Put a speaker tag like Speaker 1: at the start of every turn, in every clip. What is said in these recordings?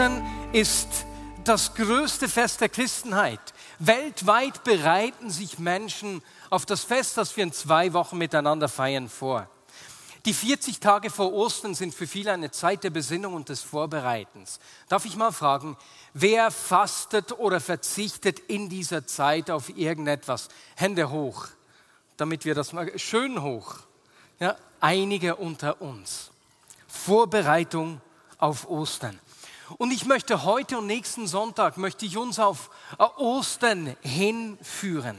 Speaker 1: Ostern ist das größte Fest der Christenheit. Weltweit bereiten sich Menschen auf das Fest, das wir in zwei Wochen miteinander feiern, vor. Die 40 Tage vor Ostern sind für viele eine Zeit der Besinnung und des Vorbereitens. Darf ich mal fragen, wer fastet oder verzichtet in dieser Zeit auf irgendetwas? Hände hoch, damit wir das mal schön hoch. Ja, einige unter uns. Vorbereitung auf Ostern. Und ich möchte heute und nächsten Sonntag möchte ich uns auf Ostern hinführen.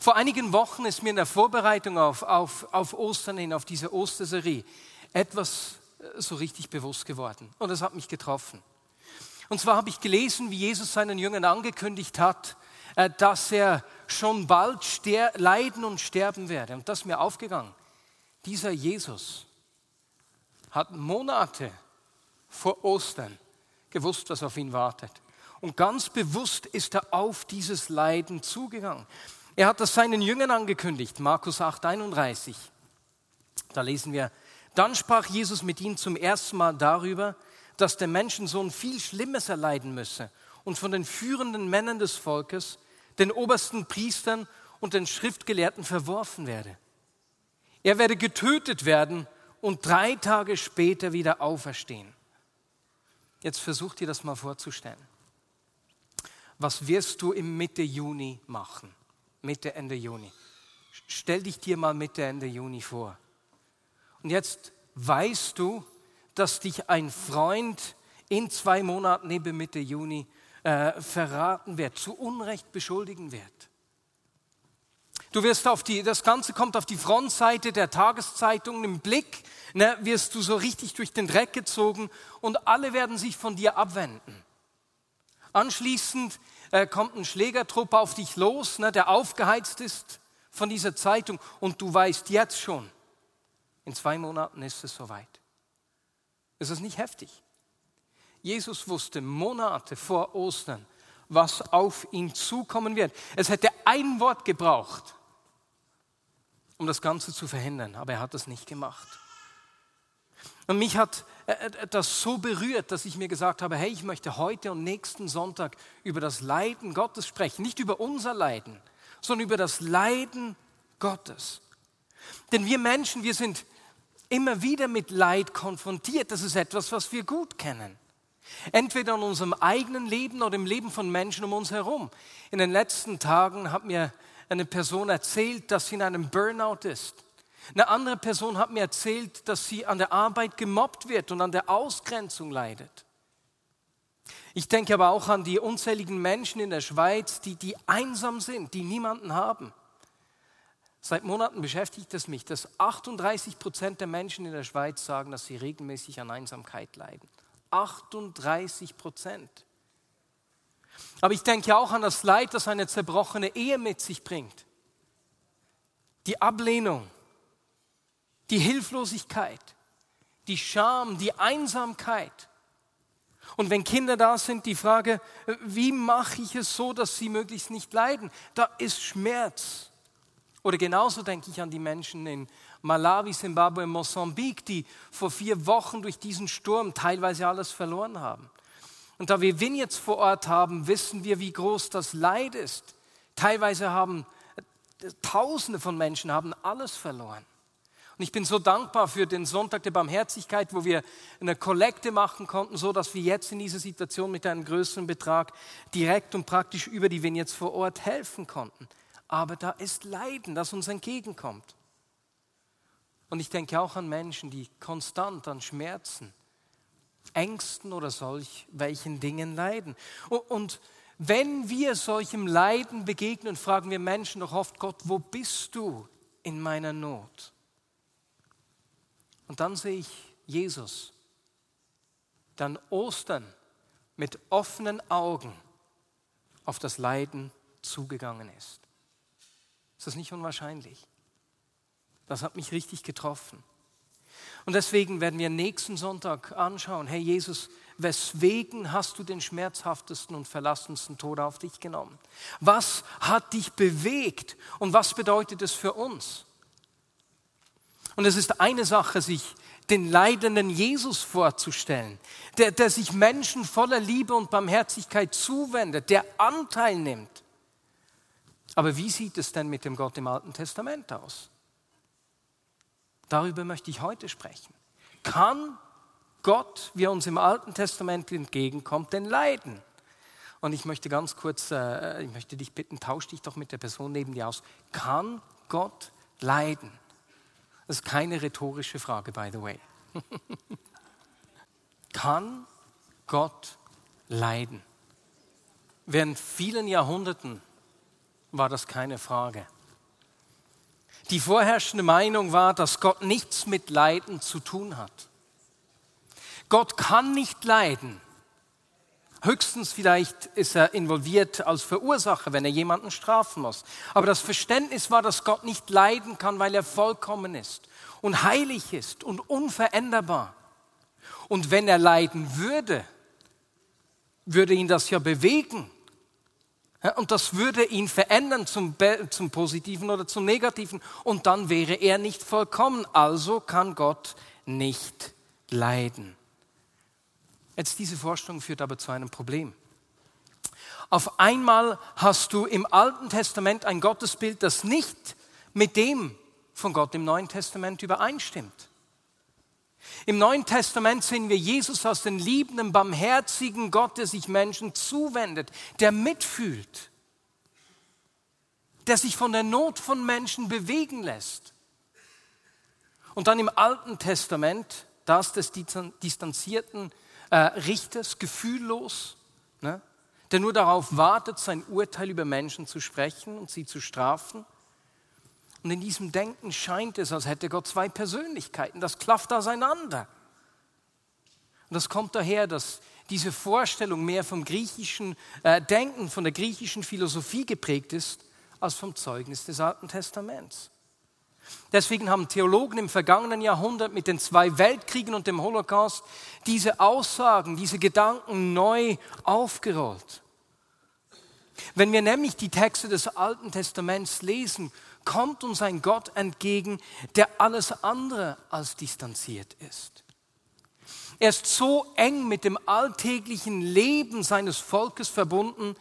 Speaker 1: Vor einigen Wochen ist mir in der Vorbereitung auf, auf, auf Ostern hin, auf diese Osterserie, etwas äh, so richtig bewusst geworden. Und es hat mich getroffen. Und zwar habe ich gelesen, wie Jesus seinen Jüngern angekündigt hat, äh, dass er schon bald leiden und sterben werde. Und das ist mir aufgegangen. Dieser Jesus hat Monate vor Ostern gewusst, was auf ihn wartet. Und ganz bewusst ist er auf dieses Leiden zugegangen. Er hat das seinen Jüngern angekündigt, Markus 8, 31. Da lesen wir, dann sprach Jesus mit ihnen zum ersten Mal darüber, dass der Menschensohn viel Schlimmes erleiden müsse und von den führenden Männern des Volkes, den obersten Priestern und den Schriftgelehrten verworfen werde. Er werde getötet werden und drei Tage später wieder auferstehen. Jetzt versuch dir das mal vorzustellen. Was wirst du im Mitte Juni machen? Mitte, Ende Juni. Stell dich dir mal Mitte, Ende Juni vor. Und jetzt weißt du, dass dich ein Freund in zwei Monaten neben Mitte Juni äh, verraten wird, zu Unrecht beschuldigen wird. Du wirst auf die, das Ganze kommt auf die Frontseite der Tageszeitung im Blick, ne, wirst du so richtig durch den Dreck gezogen und alle werden sich von dir abwenden. Anschließend äh, kommt ein Schlägertrupp auf dich los, ne, der aufgeheizt ist von dieser Zeitung und du weißt jetzt schon, in zwei Monaten ist es soweit. Ist das nicht heftig? Jesus wusste Monate vor Ostern, was auf ihn zukommen wird. Es hätte ein Wort gebraucht, um das Ganze zu verhindern, aber er hat das nicht gemacht. Und mich hat äh, äh, das so berührt, dass ich mir gesagt habe, hey, ich möchte heute und nächsten Sonntag über das Leiden Gottes sprechen. Nicht über unser Leiden, sondern über das Leiden Gottes. Denn wir Menschen, wir sind immer wieder mit Leid konfrontiert. Das ist etwas, was wir gut kennen. Entweder in unserem eigenen Leben oder im Leben von Menschen um uns herum. In den letzten Tagen hat mir eine Person erzählt, dass sie in einem Burnout ist. Eine andere Person hat mir erzählt, dass sie an der Arbeit gemobbt wird und an der Ausgrenzung leidet. Ich denke aber auch an die unzähligen Menschen in der Schweiz, die, die einsam sind, die niemanden haben. Seit Monaten beschäftigt es mich, dass 38 Prozent der Menschen in der Schweiz sagen, dass sie regelmäßig an Einsamkeit leiden. 38 Prozent. Aber ich denke auch an das Leid, das eine zerbrochene Ehe mit sich bringt. Die Ablehnung, die Hilflosigkeit, die Scham, die Einsamkeit. Und wenn Kinder da sind, die Frage, wie mache ich es so, dass sie möglichst nicht leiden? Da ist Schmerz. Oder genauso denke ich an die Menschen in Malawi, Zimbabwe, Mosambik, die vor vier Wochen durch diesen Sturm teilweise alles verloren haben. Und da wir Wien jetzt vor Ort haben, wissen wir, wie groß das Leid ist. Teilweise haben äh, Tausende von Menschen haben alles verloren. Und ich bin so dankbar für den Sonntag der Barmherzigkeit, wo wir eine Kollekte machen konnten, so dass wir jetzt in dieser Situation mit einem größeren Betrag direkt und praktisch über die wir jetzt vor Ort helfen konnten. Aber da ist Leiden, das uns entgegenkommt. Und ich denke auch an Menschen, die konstant an Schmerzen, Ängsten oder solch welchen Dingen leiden. Und wenn wir solchem Leiden begegnen, fragen wir Menschen doch oft, Gott, wo bist du in meiner Not? Und dann sehe ich Jesus. Dann Ostern mit offenen Augen auf das Leiden zugegangen ist. Ist das nicht unwahrscheinlich? Das hat mich richtig getroffen. Und deswegen werden wir nächsten Sonntag anschauen, hey Jesus, weswegen hast du den schmerzhaftesten und verlassensten Tod auf dich genommen? Was hat dich bewegt und was bedeutet es für uns? Und es ist eine Sache, sich den leidenden Jesus vorzustellen, der, der sich Menschen voller Liebe und Barmherzigkeit zuwendet, der Anteil nimmt. Aber wie sieht es denn mit dem Gott im Alten Testament aus? Darüber möchte ich heute sprechen. Kann Gott, wie er uns im Alten Testament entgegenkommt, denn leiden? Und ich möchte ganz kurz, äh, ich möchte dich bitten, tausch dich doch mit der Person neben dir aus. Kann Gott leiden? Das ist keine rhetorische Frage, by the way. Kann Gott leiden? Während vielen Jahrhunderten war das keine Frage. Die vorherrschende Meinung war, dass Gott nichts mit Leiden zu tun hat. Gott kann nicht leiden. Höchstens vielleicht ist er involviert als Verursacher, wenn er jemanden strafen muss. Aber das Verständnis war, dass Gott nicht leiden kann, weil er vollkommen ist und heilig ist und unveränderbar. Und wenn er leiden würde, würde ihn das ja bewegen. Und das würde ihn verändern zum, zum Positiven oder zum Negativen. Und dann wäre er nicht vollkommen. Also kann Gott nicht leiden. Jetzt diese Vorstellung führt aber zu einem Problem. Auf einmal hast du im Alten Testament ein Gottesbild, das nicht mit dem von Gott im Neuen Testament übereinstimmt. Im Neuen Testament sehen wir Jesus als den liebenden, barmherzigen Gott, der sich Menschen zuwendet, der mitfühlt, der sich von der Not von Menschen bewegen lässt. Und dann im Alten Testament das des distanzierten äh, Richters, gefühllos, ne, der nur darauf wartet, sein Urteil über Menschen zu sprechen und sie zu strafen. Und in diesem Denken scheint es, als hätte Gott zwei Persönlichkeiten. Das klafft auseinander. Und das kommt daher, dass diese Vorstellung mehr vom griechischen äh, Denken, von der griechischen Philosophie geprägt ist, als vom Zeugnis des Alten Testaments. Deswegen haben Theologen im vergangenen Jahrhundert mit den zwei Weltkriegen und dem Holocaust diese Aussagen, diese Gedanken neu aufgerollt. Wenn wir nämlich die Texte des Alten Testaments lesen, kommt uns ein Gott entgegen, der alles andere als distanziert ist. Er ist so eng mit dem alltäglichen Leben seines Volkes verbunden,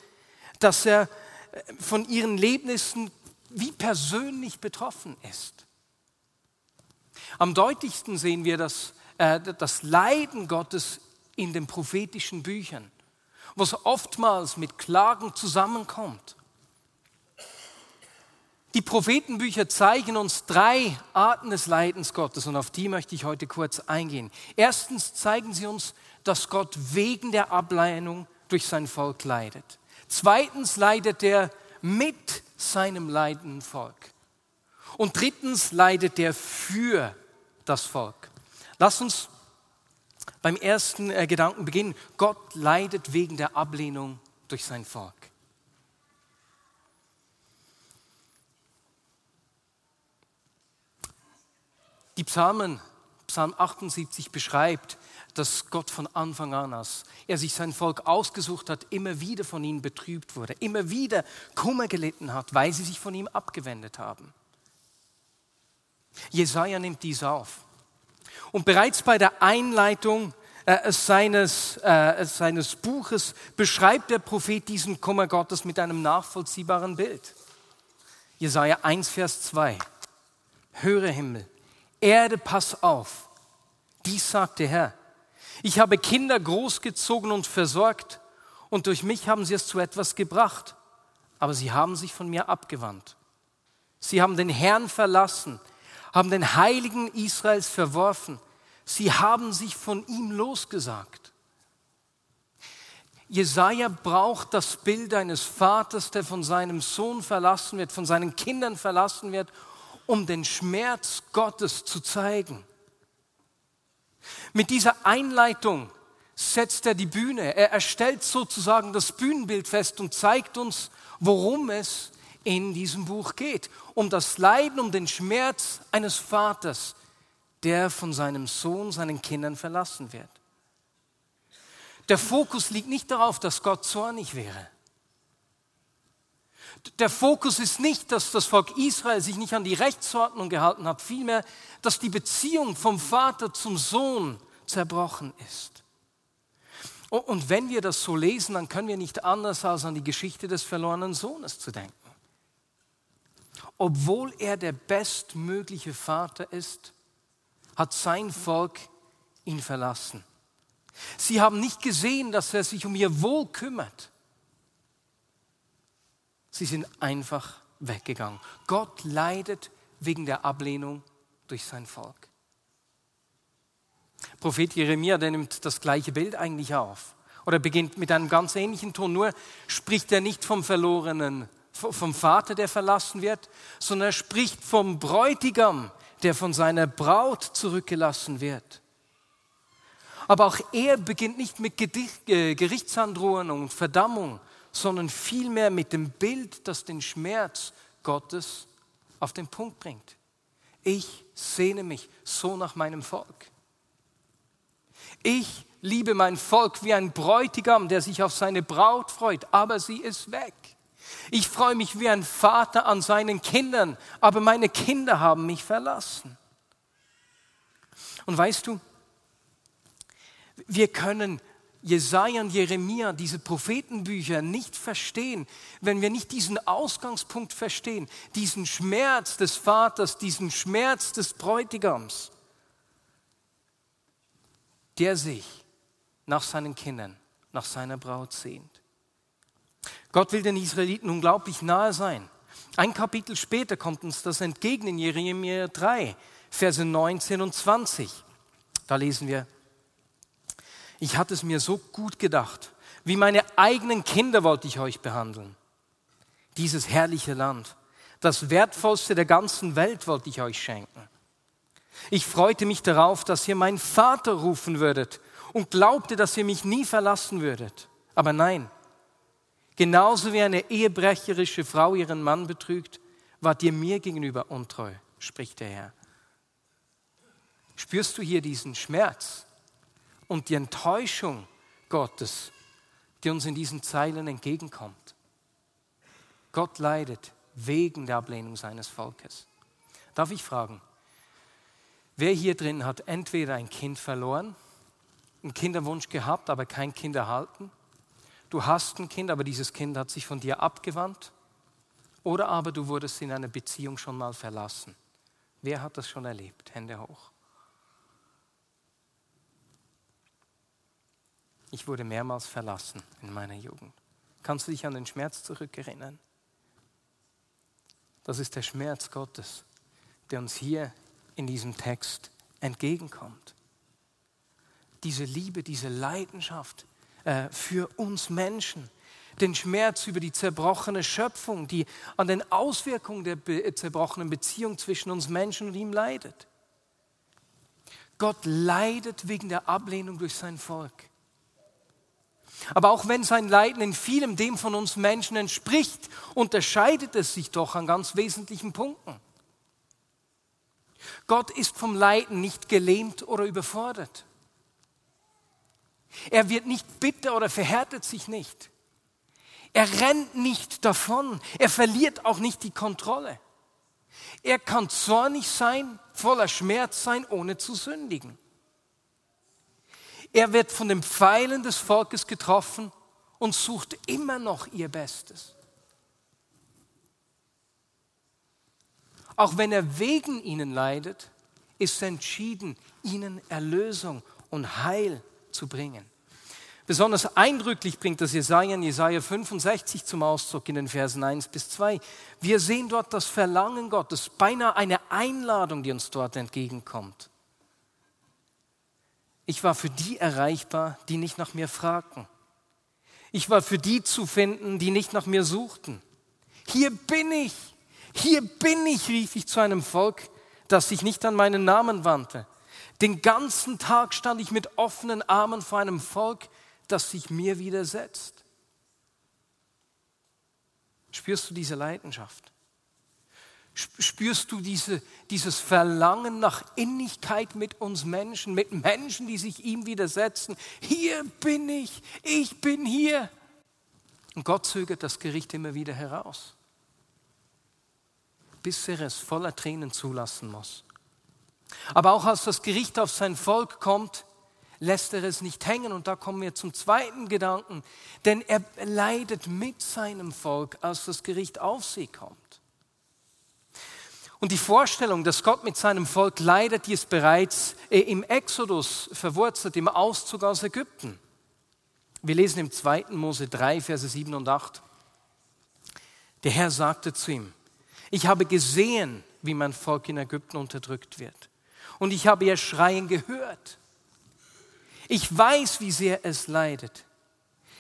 Speaker 1: dass er äh, von ihren Lebnissen wie persönlich betroffen ist. Am deutlichsten sehen wir das, äh, das Leiden Gottes in den prophetischen Büchern, was oftmals mit Klagen zusammenkommt. Die Prophetenbücher zeigen uns drei Arten des Leidens Gottes und auf die möchte ich heute kurz eingehen. Erstens zeigen sie uns, dass Gott wegen der Ablehnung durch sein Volk leidet. Zweitens leidet er mit seinem leidenden Volk. Und drittens leidet er für das Volk. Lass uns beim ersten äh, Gedanken beginnen. Gott leidet wegen der Ablehnung durch sein Volk. Die Psalmen, Psalm 78 beschreibt, dass Gott von Anfang an, als er sich sein Volk ausgesucht hat, immer wieder von ihnen betrübt wurde, immer wieder Kummer gelitten hat, weil sie sich von ihm abgewendet haben. Jesaja nimmt dies auf. Und bereits bei der Einleitung äh, seines, äh, seines Buches beschreibt der Prophet diesen Kummer Gottes mit einem nachvollziehbaren Bild. Jesaja 1, Vers 2. Höre Himmel, Erde, pass auf. Dies sagt der Herr. Ich habe Kinder großgezogen und versorgt und durch mich haben sie es zu etwas gebracht, aber sie haben sich von mir abgewandt. Sie haben den Herrn verlassen, haben den Heiligen Israels verworfen. Sie haben sich von ihm losgesagt. Jesaja braucht das Bild eines Vaters, der von seinem Sohn verlassen wird, von seinen Kindern verlassen wird um den Schmerz Gottes zu zeigen. Mit dieser Einleitung setzt er die Bühne. Er erstellt sozusagen das Bühnenbild fest und zeigt uns, worum es in diesem Buch geht. Um das Leiden, um den Schmerz eines Vaters, der von seinem Sohn, seinen Kindern verlassen wird. Der Fokus liegt nicht darauf, dass Gott zornig wäre. Der Fokus ist nicht, dass das Volk Israel sich nicht an die Rechtsordnung gehalten hat, vielmehr, dass die Beziehung vom Vater zum Sohn zerbrochen ist. Und wenn wir das so lesen, dann können wir nicht anders als an die Geschichte des verlorenen Sohnes zu denken. Obwohl er der bestmögliche Vater ist, hat sein Volk ihn verlassen. Sie haben nicht gesehen, dass er sich um ihr Wohl kümmert. Sie sind einfach weggegangen. Gott leidet wegen der Ablehnung durch sein Volk. Prophet Jeremia, der nimmt das gleiche Bild eigentlich auf. Oder beginnt mit einem ganz ähnlichen Ton. Nur spricht er nicht vom verlorenen, vom Vater, der verlassen wird, sondern er spricht vom Bräutigam, der von seiner Braut zurückgelassen wird. Aber auch er beginnt nicht mit äh, Gerichtsandrohung und Verdammung, sondern vielmehr mit dem Bild, das den Schmerz Gottes auf den Punkt bringt. Ich sehne mich so nach meinem Volk. Ich liebe mein Volk wie ein Bräutigam, der sich auf seine Braut freut, aber sie ist weg. Ich freue mich wie ein Vater an seinen Kindern, aber meine Kinder haben mich verlassen. Und weißt du, wir können Jesaja und Jeremia, diese Prophetenbücher nicht verstehen, wenn wir nicht diesen Ausgangspunkt verstehen, diesen Schmerz des Vaters, diesen Schmerz des Bräutigams, der sich nach seinen Kindern, nach seiner Braut sehnt. Gott will den Israeliten unglaublich nahe sein. Ein Kapitel später kommt uns das entgegen in Jeremia 3, Verse 19 und 20. Da lesen wir, ich hatte es mir so gut gedacht, wie meine eigenen Kinder wollte ich euch behandeln. Dieses herrliche Land, das wertvollste der ganzen Welt wollte ich euch schenken. Ich freute mich darauf, dass ihr meinen Vater rufen würdet und glaubte, dass ihr mich nie verlassen würdet. Aber nein, genauso wie eine ehebrecherische Frau ihren Mann betrügt, wart ihr mir gegenüber untreu, spricht der Herr. Spürst du hier diesen Schmerz und die Enttäuschung Gottes, die uns in diesen Zeilen entgegenkommt? Gott leidet wegen der Ablehnung seines Volkes. Darf ich fragen, Wer hier drin hat entweder ein Kind verloren, einen Kinderwunsch gehabt, aber kein Kind erhalten? Du hast ein Kind, aber dieses Kind hat sich von dir abgewandt? Oder aber du wurdest in einer Beziehung schon mal verlassen? Wer hat das schon erlebt? Hände hoch. Ich wurde mehrmals verlassen in meiner Jugend. Kannst du dich an den Schmerz zurückerinnern? Das ist der Schmerz Gottes, der uns hier in diesem Text entgegenkommt. Diese Liebe, diese Leidenschaft äh, für uns Menschen, den Schmerz über die zerbrochene Schöpfung, die an den Auswirkungen der be zerbrochenen Beziehung zwischen uns Menschen und ihm leidet. Gott leidet wegen der Ablehnung durch sein Volk. Aber auch wenn sein Leiden in vielem dem von uns Menschen entspricht, unterscheidet es sich doch an ganz wesentlichen Punkten. Gott ist vom Leiden nicht gelähmt oder überfordert. Er wird nicht bitter oder verhärtet sich nicht. Er rennt nicht davon. Er verliert auch nicht die Kontrolle. Er kann zornig sein, voller Schmerz sein, ohne zu sündigen. Er wird von den Pfeilen des Volkes getroffen und sucht immer noch ihr Bestes. Auch wenn er wegen ihnen leidet, ist er entschieden, ihnen Erlösung und Heil zu bringen. Besonders eindrücklich bringt das Jesaja in Jesaja 65 zum Ausdruck in den Versen 1 bis 2. Wir sehen dort das Verlangen Gottes, beinahe eine Einladung, die uns dort entgegenkommt. Ich war für die erreichbar, die nicht nach mir fragten. Ich war für die zu finden, die nicht nach mir suchten. Hier bin ich, hier bin ich, rief ich zu einem Volk, das sich nicht an meinen Namen wandte. Den ganzen Tag stand ich mit offenen Armen vor einem Volk, das sich mir widersetzt. Spürst du diese Leidenschaft? Spürst du diese, dieses Verlangen nach Innigkeit mit uns Menschen, mit Menschen, die sich ihm widersetzen? Hier bin ich, ich bin hier. Und Gott zögert das Gericht immer wieder heraus, bis er es voller Tränen zulassen muss. Aber auch als das Gericht auf sein Volk kommt, lässt er es nicht hängen. Und da kommen wir zum zweiten Gedanken. Denn er leidet mit seinem Volk, als das Gericht auf sie kommt. Und die Vorstellung, dass Gott mit seinem Volk leidet, die ist bereits äh, im Exodus verwurzelt, im Auszug aus Ägypten. Wir lesen im 2. Mose 3, Verse 7 und 8. Der Herr sagte zu ihm, ich habe gesehen, wie mein Volk in Ägypten unterdrückt wird. Und ich habe ihr Schreien gehört. Ich weiß, wie sehr es leidet.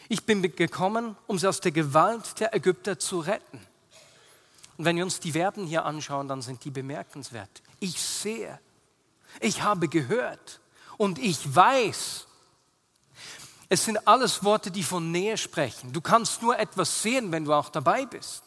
Speaker 1: Ich bin gekommen, um sie aus der Gewalt der Ägypter zu retten. Und wenn wir uns die Verben hier anschauen, dann sind die bemerkenswert. Ich sehe, ich habe gehört und ich weiß. Es sind alles Worte, die von Nähe sprechen. Du kannst nur etwas sehen, wenn du auch dabei bist.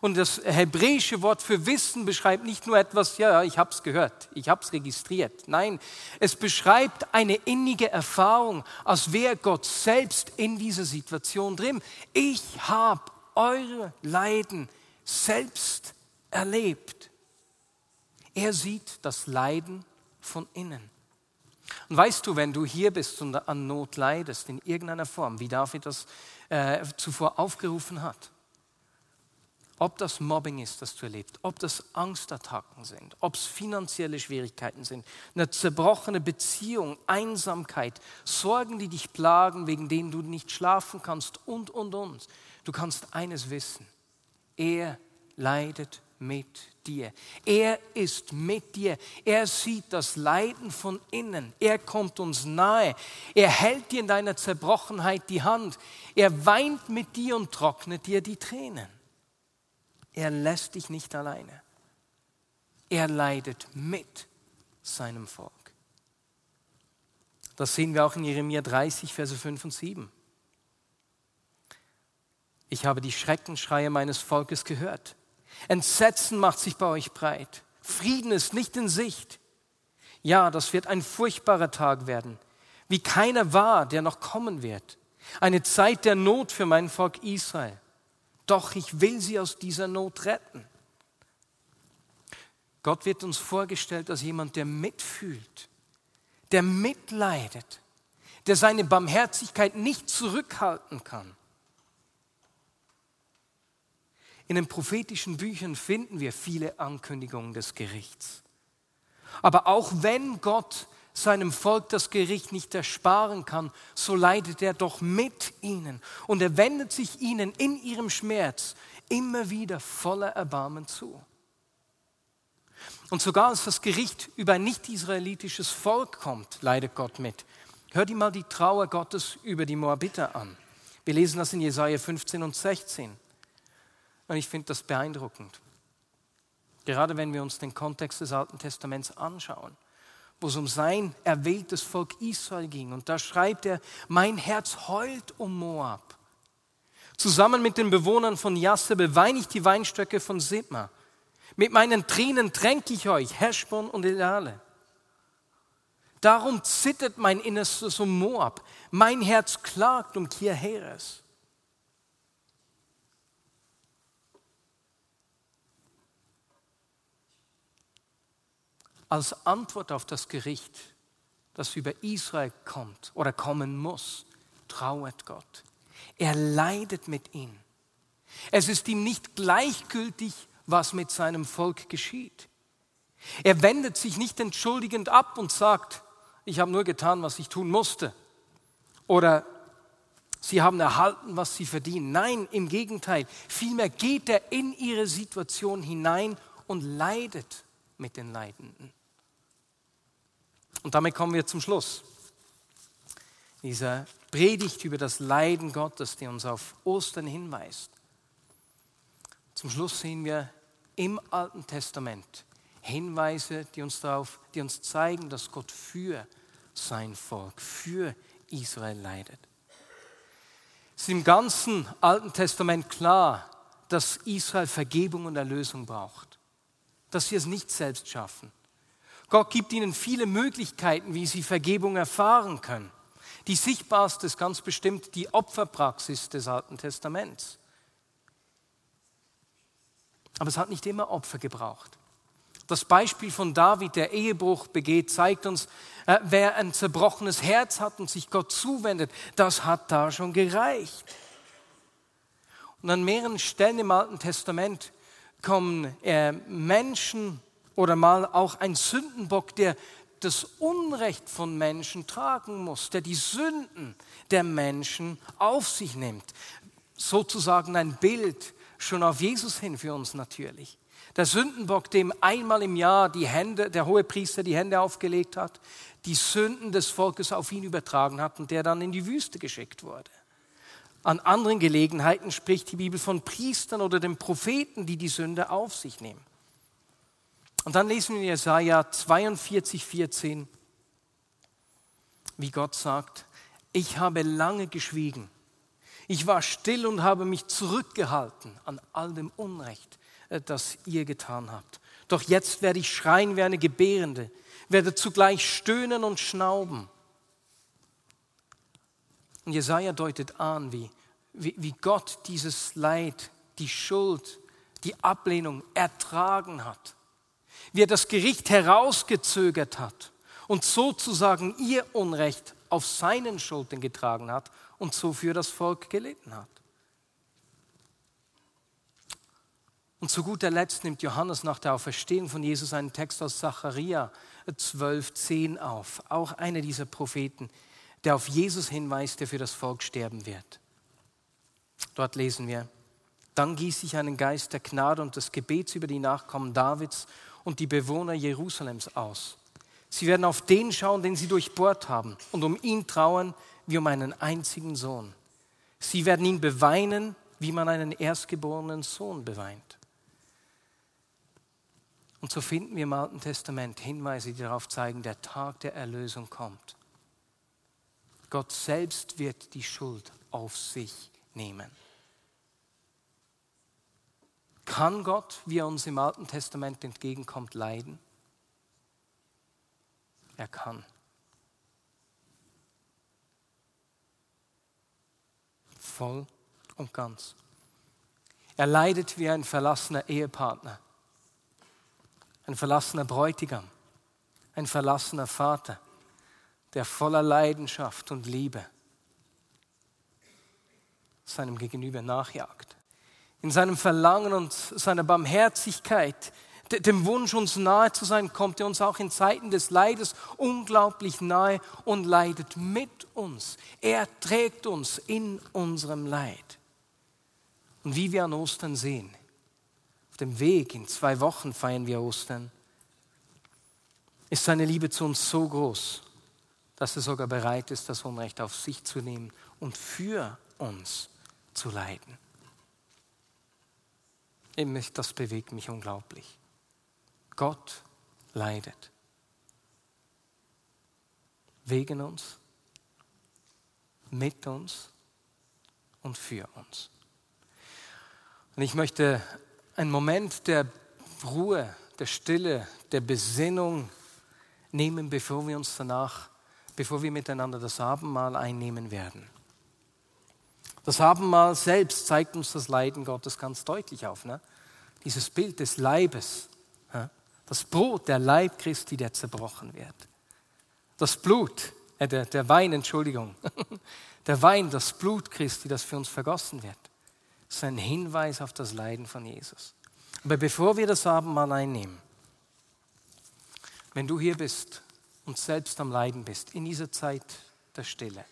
Speaker 1: Und das hebräische Wort für Wissen beschreibt nicht nur etwas, ja, ich habe es gehört, ich habe es registriert. Nein, es beschreibt eine innige Erfahrung, als wäre Gott selbst in dieser Situation drin. Ich habe eure Leiden selbst erlebt. Er sieht das Leiden von innen. Und weißt du, wenn du hier bist und an Not leidest in irgendeiner Form, wie David das äh, zuvor aufgerufen hat, ob das Mobbing ist, das du erlebst, ob das Angstattacken sind, ob es finanzielle Schwierigkeiten sind, eine zerbrochene Beziehung, Einsamkeit, Sorgen, die dich plagen, wegen denen du nicht schlafen kannst und, und, und. Du kannst eines wissen, er leidet mit dir. Er ist mit dir. Er sieht das Leiden von innen. Er kommt uns nahe. Er hält dir in deiner Zerbrochenheit die Hand. Er weint mit dir und trocknet dir die Tränen. Er lässt dich nicht alleine. Er leidet mit seinem Volk. Das sehen wir auch in Jeremia 30, Verse 5 und 7. Ich habe die Schreckenschreie meines Volkes gehört. Entsetzen macht sich bei euch breit. Frieden ist nicht in Sicht. Ja, das wird ein furchtbarer Tag werden, wie keiner war, der noch kommen wird. Eine Zeit der Not für mein Volk Israel. Doch ich will sie aus dieser Not retten. Gott wird uns vorgestellt als jemand, der mitfühlt, der mitleidet, der seine Barmherzigkeit nicht zurückhalten kann. In den prophetischen Büchern finden wir viele Ankündigungen des Gerichts. Aber auch wenn Gott seinem Volk das Gericht nicht ersparen kann, so leidet er doch mit ihnen und er wendet sich ihnen in ihrem Schmerz immer wieder voller Erbarmen zu. Und sogar als das Gericht über ein nicht-israelitisches Volk kommt, leidet Gott mit. Hör dir mal die Trauer Gottes über die Moabiter an. Wir lesen das in Jesaja 15 und 16. Und ich finde das beeindruckend. Gerade wenn wir uns den Kontext des Alten Testaments anschauen wo es um sein erwähltes Volk Israel ging. Und da schreibt er, mein Herz heult um Moab. Zusammen mit den Bewohnern von Jasse beweine ich die Weinstöcke von Sibma. Mit meinen Tränen tränke ich euch, Heschbon und Elale. Darum zittert mein Innerstes um Moab. Mein Herz klagt um Kirheres. Als Antwort auf das Gericht, das über Israel kommt oder kommen muss, trauert Gott. Er leidet mit ihnen. Es ist ihm nicht gleichgültig, was mit seinem Volk geschieht. Er wendet sich nicht entschuldigend ab und sagt, ich habe nur getan, was ich tun musste. Oder sie haben erhalten, was sie verdienen. Nein, im Gegenteil. Vielmehr geht er in ihre Situation hinein und leidet mit den Leidenden. Und damit kommen wir zum Schluss. Dieser Predigt über das Leiden Gottes, die uns auf Ostern hinweist. Zum Schluss sehen wir im Alten Testament Hinweise, die uns darauf, die uns zeigen, dass Gott für sein Volk, für Israel leidet. Es ist im ganzen Alten Testament klar, dass Israel Vergebung und Erlösung braucht, dass sie es nicht selbst schaffen. Gott gibt ihnen viele Möglichkeiten, wie sie Vergebung erfahren können. Die sichtbarste ist ganz bestimmt die Opferpraxis des Alten Testaments. Aber es hat nicht immer Opfer gebraucht. Das Beispiel von David, der Ehebruch begeht, zeigt uns, äh, wer ein zerbrochenes Herz hat und sich Gott zuwendet, das hat da schon gereicht. Und an mehreren Stellen im Alten Testament kommen äh, Menschen oder mal auch ein Sündenbock, der das Unrecht von Menschen tragen muss, der die Sünden der Menschen auf sich nimmt. Sozusagen ein Bild schon auf Jesus hin für uns natürlich. Der Sündenbock, dem einmal im Jahr die Hände, der hohe Priester die Hände aufgelegt hat, die Sünden des Volkes auf ihn übertragen hat und der dann in die Wüste geschickt wurde. An anderen Gelegenheiten spricht die Bibel von Priestern oder den Propheten, die die Sünde auf sich nehmen. Und dann lesen wir in Jesaja 42, 14, wie Gott sagt: Ich habe lange geschwiegen. Ich war still und habe mich zurückgehalten an all dem Unrecht, äh, das ihr getan habt. Doch jetzt werde ich schreien wie eine Gebärende, werde zugleich stöhnen und schnauben. Und Jesaja deutet an, wie, wie, wie Gott dieses Leid, die Schuld, die Ablehnung ertragen hat. Wie er das Gericht herausgezögert hat und sozusagen ihr Unrecht auf seinen Schultern getragen hat und so für das Volk gelitten hat. Und zu guter Letzt nimmt Johannes nach der Auferstehung von Jesus einen Text aus Zacharia 12,10 auf. Auch einer dieser Propheten, der auf Jesus hinweist, der für das Volk sterben wird. Dort lesen wir, dann gieß ich einen Geist der Gnade und des Gebets über die Nachkommen Davids und die Bewohner Jerusalems aus. Sie werden auf den schauen, den sie durchbohrt haben, und um ihn trauern wie um einen einzigen Sohn. Sie werden ihn beweinen, wie man einen erstgeborenen Sohn beweint. Und so finden wir im Alten Testament Hinweise, die darauf zeigen, der Tag der Erlösung kommt. Gott selbst wird die Schuld auf sich nehmen. Kann Gott, wie er uns im Alten Testament entgegenkommt, leiden? Er kann. Voll und ganz. Er leidet wie ein verlassener Ehepartner ein verlassener Bräutigam, ein verlassener Vater, der voller Leidenschaft und Liebe seinem Gegenüber nachjagt. In seinem Verlangen und seiner Barmherzigkeit, dem Wunsch, uns nahe zu sein, kommt er uns auch in Zeiten des Leides unglaublich nahe und leidet mit uns. Er trägt uns in unserem Leid. Und wie wir an Ostern sehen, auf dem Weg, in zwei Wochen feiern wir Ostern, ist seine Liebe zu uns so groß, dass er sogar bereit ist, das Unrecht auf sich zu nehmen und für uns zu leiden. Das bewegt mich unglaublich. Gott leidet. Wegen uns, mit uns und für uns. Und ich möchte ein Moment der Ruhe, der Stille, der Besinnung nehmen, bevor wir uns danach, bevor wir miteinander das Abendmahl einnehmen werden. Das Abendmahl selbst zeigt uns das Leiden Gottes ganz deutlich auf. Ne? Dieses Bild des Leibes, das Brot, der Leib Christi, der zerbrochen wird. Das Blut, äh, der, der Wein, Entschuldigung, der Wein, das Blut Christi, das für uns vergossen wird ist ein Hinweis auf das Leiden von Jesus. Aber bevor wir das Abendmahl einnehmen, wenn du hier bist und selbst am Leiden bist, in dieser Zeit der Stille,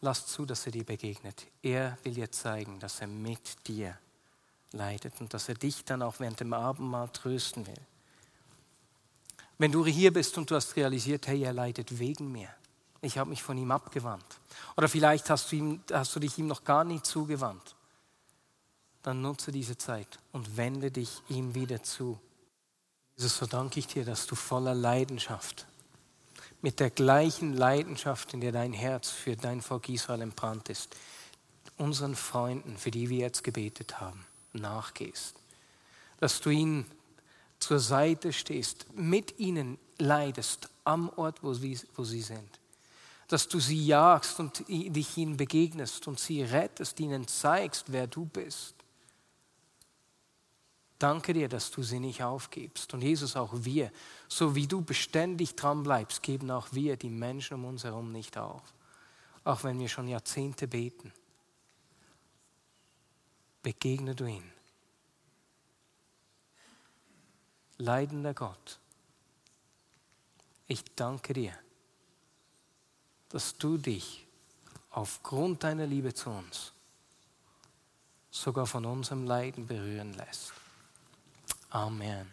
Speaker 1: lass zu, dass er dir begegnet. Er will dir zeigen, dass er mit dir leidet und dass er dich dann auch während dem Abendmahl trösten will. Wenn du hier bist und du hast realisiert, hey, er leidet wegen mir, ich habe mich von ihm abgewandt. Oder vielleicht hast du, ihm, hast du dich ihm noch gar nicht zugewandt. Dann nutze diese Zeit und wende dich ihm wieder zu. Jesus, so danke ich dir, dass du voller Leidenschaft, mit der gleichen Leidenschaft, in der dein Herz für dein Volk Israel entbrannt ist, unseren Freunden, für die wir jetzt gebetet haben, nachgehst. Dass du ihnen zur Seite stehst, mit ihnen leidest am Ort, wo sie, wo sie sind. Dass du sie jagst und dich ihnen begegnest und sie rettest, ihnen zeigst, wer du bist. Danke dir, dass du sie nicht aufgibst. Und Jesus, auch wir, so wie du beständig dran bleibst, geben auch wir die Menschen um uns herum nicht auf. Auch wenn wir schon Jahrzehnte beten. Begegne du ihn. Leidender Gott, ich danke dir, dass du dich aufgrund deiner Liebe zu uns sogar von unserem Leiden berühren lässt. Amen.